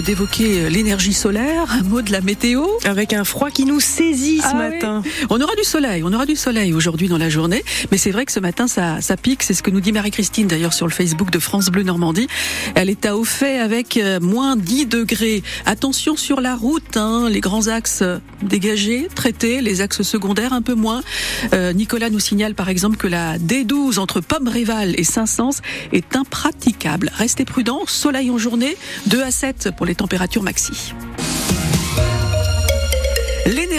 d'évoquer l'énergie solaire, un mot de la météo. Avec un froid qui nous saisit ce Ah matin. oui. On aura du soleil, on aura du soleil aujourd'hui dans la journée, mais c'est vrai que ce matin ça, ça pique, c'est ce que nous dit Marie-Christine d'ailleurs sur le Facebook de France Bleu Normandie. Elle est à au fait avec euh, moins 10 degrés. Attention sur la route, hein, les grands axes euh, dégagés, traités, les axes secondaires un peu moins. Euh, Nicolas nous signale par exemple que la D12 entre Pomme-Réval et Saint-Saëns est impraticable. Restez prudents, soleil en journée, 2 à 7 pour les températures maxi.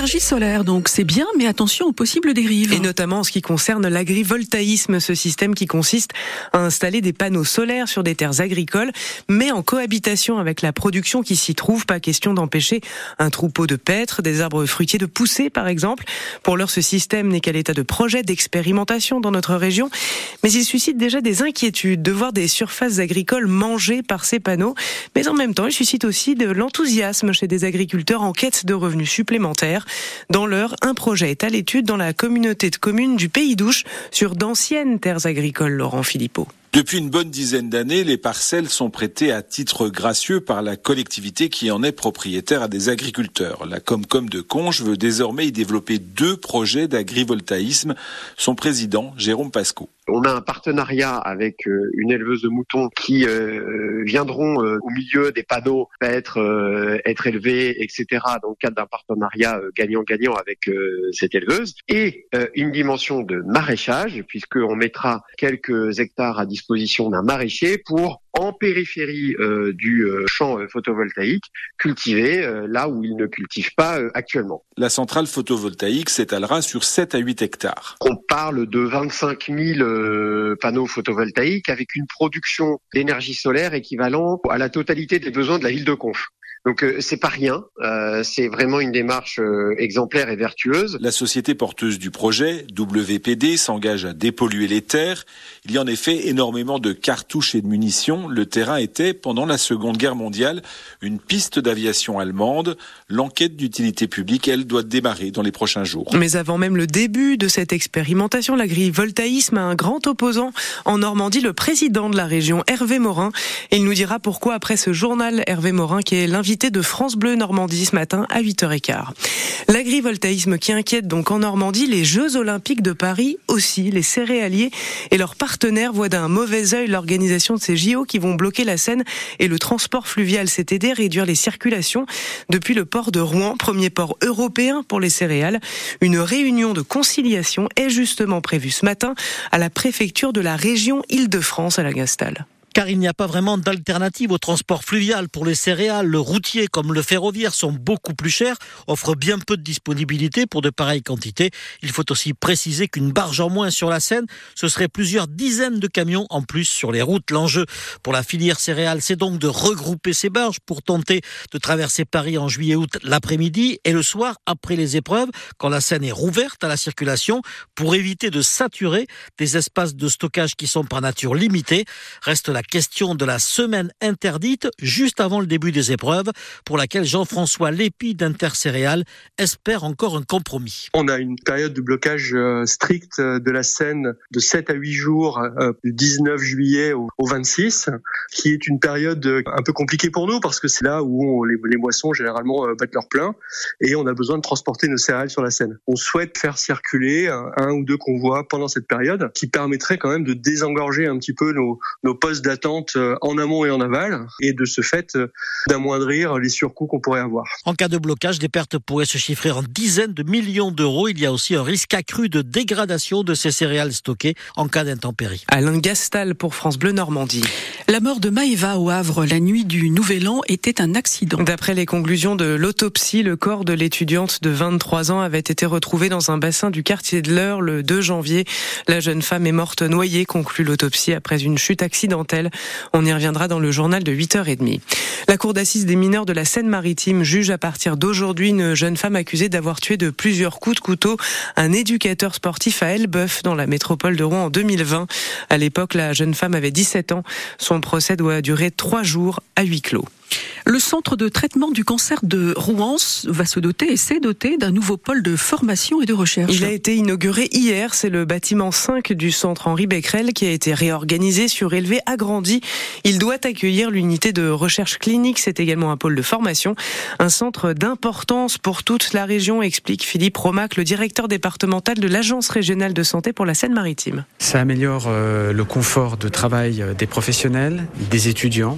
L'énergie solaire, donc, c'est bien, mais attention aux possibles dérives. Et notamment en ce qui concerne l'agrivoltaïsme, ce système qui consiste à installer des panneaux solaires sur des terres agricoles, mais en cohabitation avec la production qui s'y trouve. Pas question d'empêcher un troupeau de paître, des arbres fruitiers de pousser, par exemple. Pour l'heure, ce système n'est qu'à l'état de projet d'expérimentation dans notre région, mais il suscite déjà des inquiétudes de voir des surfaces agricoles mangées par ces panneaux. Mais en même temps, il suscite aussi de l'enthousiasme chez des agriculteurs en quête de revenus supplémentaires. Dans l'heure, un projet est à l'étude dans la communauté de communes du Pays d'Ouche sur d'anciennes terres agricoles, Laurent Philippot. Depuis une bonne dizaine d'années, les parcelles sont prêtées à titre gracieux par la collectivité qui en est propriétaire à des agriculteurs. La Comcom de Conches veut désormais y développer deux projets d'agrivoltaïsme. Son président, Jérôme Pasco. On a un partenariat avec euh, une éleveuse de moutons qui euh, viendront euh, au milieu des panneaux être être élevés, etc. Dans le cadre d'un partenariat gagnant-gagnant avec cette éleveuse et une dimension de maraîchage puisqu'on mettra quelques hectares à disposition d'un maraîcher pour en périphérie euh, du euh, champ euh, photovoltaïque cultiver euh, là où il ne cultive pas euh, actuellement. La centrale photovoltaïque s'étalera sur 7 à 8 hectares. On parle de 25 000 euh, panneaux photovoltaïques avec une production d'énergie solaire équivalent à la totalité des besoins de la ville de Conches. Donc euh, c'est pas rien, euh, c'est vraiment une démarche euh, exemplaire et vertueuse. La société porteuse du projet, WPD, s'engage à dépolluer les terres. Il y a en effet énormément de cartouches et de munitions. Le terrain était, pendant la Seconde Guerre mondiale, une piste d'aviation allemande. L'enquête d'utilité publique, elle, doit démarrer dans les prochains jours. Mais avant même le début de cette expérimentation, l'agrivoltaïsme a un grand opposant en Normandie, le président de la région, Hervé Morin. Et il nous dira pourquoi après ce journal, Hervé Morin, qui est l'invité de France Bleu Normandie ce matin à 8h15. L'agrivoltaïsme qui inquiète donc en Normandie, les Jeux Olympiques de Paris aussi, les céréaliers et leurs partenaires voient d'un mauvais œil l'organisation de ces JO qui vont bloquer la Seine et le transport fluvial aidé à réduire les circulations depuis le port de Rouen, premier port européen pour les céréales. Une réunion de conciliation est justement prévue ce matin à la préfecture de la région Île-de-France à la Gastal car il n'y a pas vraiment d'alternative au transport fluvial pour les céréales. Le routier comme le ferroviaire sont beaucoup plus chers, offrent bien peu de disponibilité pour de pareilles quantités. Il faut aussi préciser qu'une barge en moins sur la Seine, ce serait plusieurs dizaines de camions en plus sur les routes. L'enjeu pour la filière céréale, c'est donc de regrouper ces barges pour tenter de traverser Paris en juillet-août l'après-midi et le soir après les épreuves, quand la Seine est rouverte à la circulation, pour éviter de saturer des espaces de stockage qui sont par nature limités. Reste la question de la semaine interdite juste avant le début des épreuves, pour laquelle Jean-François Lépi d'Intercéréales espère encore un compromis. On a une période de blocage euh, strict euh, de la Seine de 7 à 8 jours, euh, du 19 juillet au, au 26, qui est une période un peu compliquée pour nous parce que c'est là où les, moissons généralement battent leur plein et on a besoin de transporter nos céréales sur la Seine. On souhaite faire circuler un, un ou deux convois pendant cette période qui permettrait quand même de désengorger un petit peu nos, nos postes euh, en amont et en aval et de ce fait euh, d'amoindrir les surcoûts qu'on pourrait avoir. En cas de blocage, des pertes pourraient se chiffrer en dizaines de millions d'euros. Il y a aussi un risque accru de dégradation de ces céréales stockées en cas d'intempérie. Alain Gastal pour France Bleu Normandie. La mort de Maëva au Havre la nuit du Nouvel An était un accident. D'après les conclusions de l'autopsie, le corps de l'étudiante de 23 ans avait été retrouvé dans un bassin du quartier de l'Eure le 2 janvier. La jeune femme est morte noyée, conclut l'autopsie après une chute accidentelle. On y reviendra dans le journal de 8h30. La cour d'assises des mineurs de la Seine-Maritime juge à partir d'aujourd'hui une jeune femme accusée d'avoir tué de plusieurs coups de couteau un éducateur sportif à Elbeuf dans la métropole de Rouen en 2020. À l'époque, la jeune femme avait 17 ans. Son procès doit durer trois jours à huis clos. Le centre de traitement du cancer de Rouen va se doter et s'est doté d'un nouveau pôle de formation et de recherche. Il a été inauguré hier. C'est le bâtiment 5 du centre Henri Becquerel qui a été réorganisé, surélevé, agrandi. Il doit accueillir l'unité de recherche clinique. C'est également un pôle de formation. Un centre d'importance pour toute la région, explique Philippe Romac, le directeur départemental de l'Agence régionale de santé pour la Seine-Maritime. Ça améliore euh, le confort de travail des professionnels, des étudiants.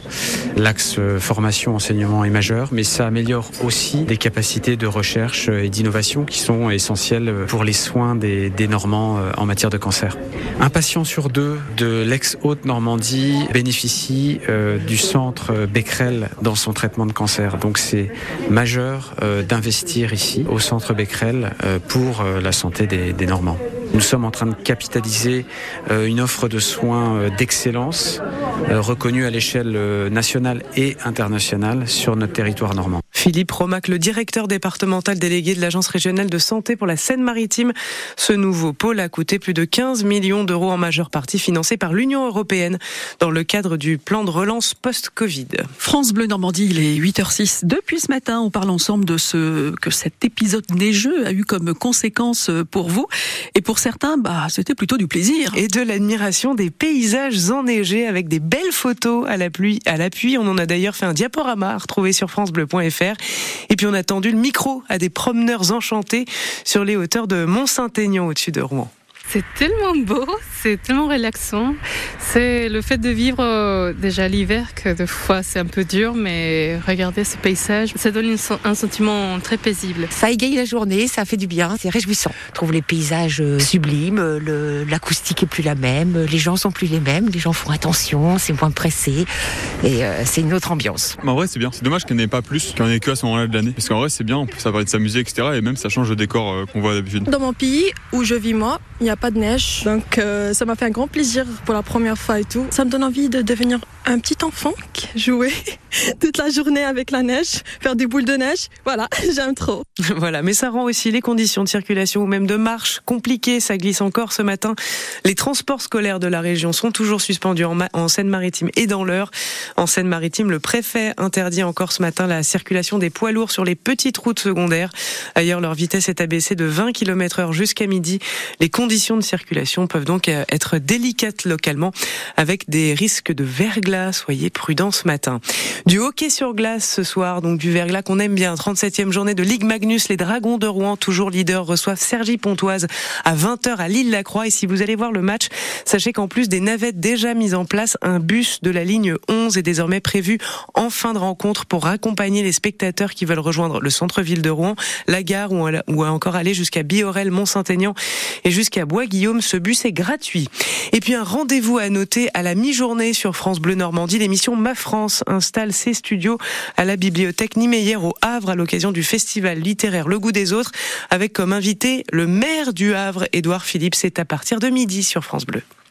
L'axe euh, formation enseignement est majeur, mais ça améliore aussi des capacités de recherche et d'innovation qui sont essentielles pour les soins des, Normands euh, en matière de cancer. Un patient sur deux de l'ex-Haute-Normandie bénéficie euh, du centre Becquerel dans son traitement de cancer. Donc c'est majeur euh, d'investir ici au centre Becquerel pour la santé des Normands. Nous sommes en train de capitaliser une offre de soins d'excellence reconnue à l'échelle nationale et internationale sur notre territoire normand. Philippe Romac, le directeur départemental délégué de l'Agence régionale de santé pour la Seine-Maritime. Ce nouveau pôle a coûté plus de 15 millions d'euros en majeure partie financé par l'Union européenne dans le cadre du plan de relance post-Covid. France Bleu Normandie, il est 8h06. Depuis ce matin, on parle ensemble de ce que cet épisode neigeux a eu comme conséquence pour vous. Et pour certains, bah, c'était plutôt du plaisir. Et de l'admiration des paysages enneigés avec des belles photos à l'appui. À l'appui, on en a d'ailleurs fait un diaporama retrouvé sur francebleu.fr. Et puis on a tendu le micro à des promeneurs enchantés sur les hauteurs de Mont-Saint-Aignan au-dessus de Rouen. C'est tellement beau, c'est tellement relaxant. C'est le fait de vivre euh, déjà l'hiver que des fois c'est un peu dur, mais regarder ce paysage, ça donne un sentiment très paisible. Ça égaye la journée, ça fait du bien, c'est réjouissant. Je trouve les paysages euh, sublimes, l'acoustique est plus la même, les gens sont plus les mêmes, les gens font attention, c'est moins pressé et euh, c'est une autre ambiance. en vrai c'est bien, c'est dommage qu'il n'y en ait pas plus, qu'il n'y en ait que à ce moment-là de l'année. Parce qu'en vrai c'est bien, ça permet de s'amuser, etc. Et même ça change le décor qu'on voit d'habitude. Dans mon pays où je vis moi, il n'y a pas de neige. Donc euh, ça m'a fait un grand plaisir pour la première fois et tout. Ça me donne envie de devenir un petit enfant jouait toute la journée avec la neige, faire des boules de neige. Voilà, j'aime trop. Voilà, mais ça rend aussi les conditions de circulation ou même de marche compliquées. Ça glisse encore ce matin. Les transports scolaires de la région sont toujours suspendus en, en Seine-Maritime et dans l'heure. En Seine-Maritime, le préfet interdit encore ce matin la circulation des poids lourds sur les petites routes secondaires. Ailleurs, leur vitesse est abaissée de 20 km heure jusqu'à midi. Les conditions de circulation peuvent donc euh, être délicates localement avec des risques de verglas. Soyez prudents ce matin. Du hockey sur glace ce soir, donc du verglas qu'on aime bien. 37e journée de Ligue Magnus. Les Dragons de Rouen, toujours leader, reçoivent Sergi Pontoise à 20h à Lille-la-Croix. Et si vous allez voir le match, sachez qu'en plus des navettes déjà mises en place, un bus de la ligne 11 est désormais prévu en fin de rencontre pour accompagner les spectateurs qui veulent rejoindre le centre-ville de Rouen, la gare ou encore aller jusqu'à Biorel, Mont-Saint-Aignan et jusqu'à Bois-Guillaume. Ce bus est gratuit. Et puis un rendez-vous à noter à la mi-journée sur France Bleu Normandie. L'émission Ma France installe ses studios à la bibliothèque Niemeyer au Havre à l'occasion du festival littéraire Le Goût des Autres avec comme invité le maire du Havre, Édouard Philippe. C'est à partir de midi sur France Bleu.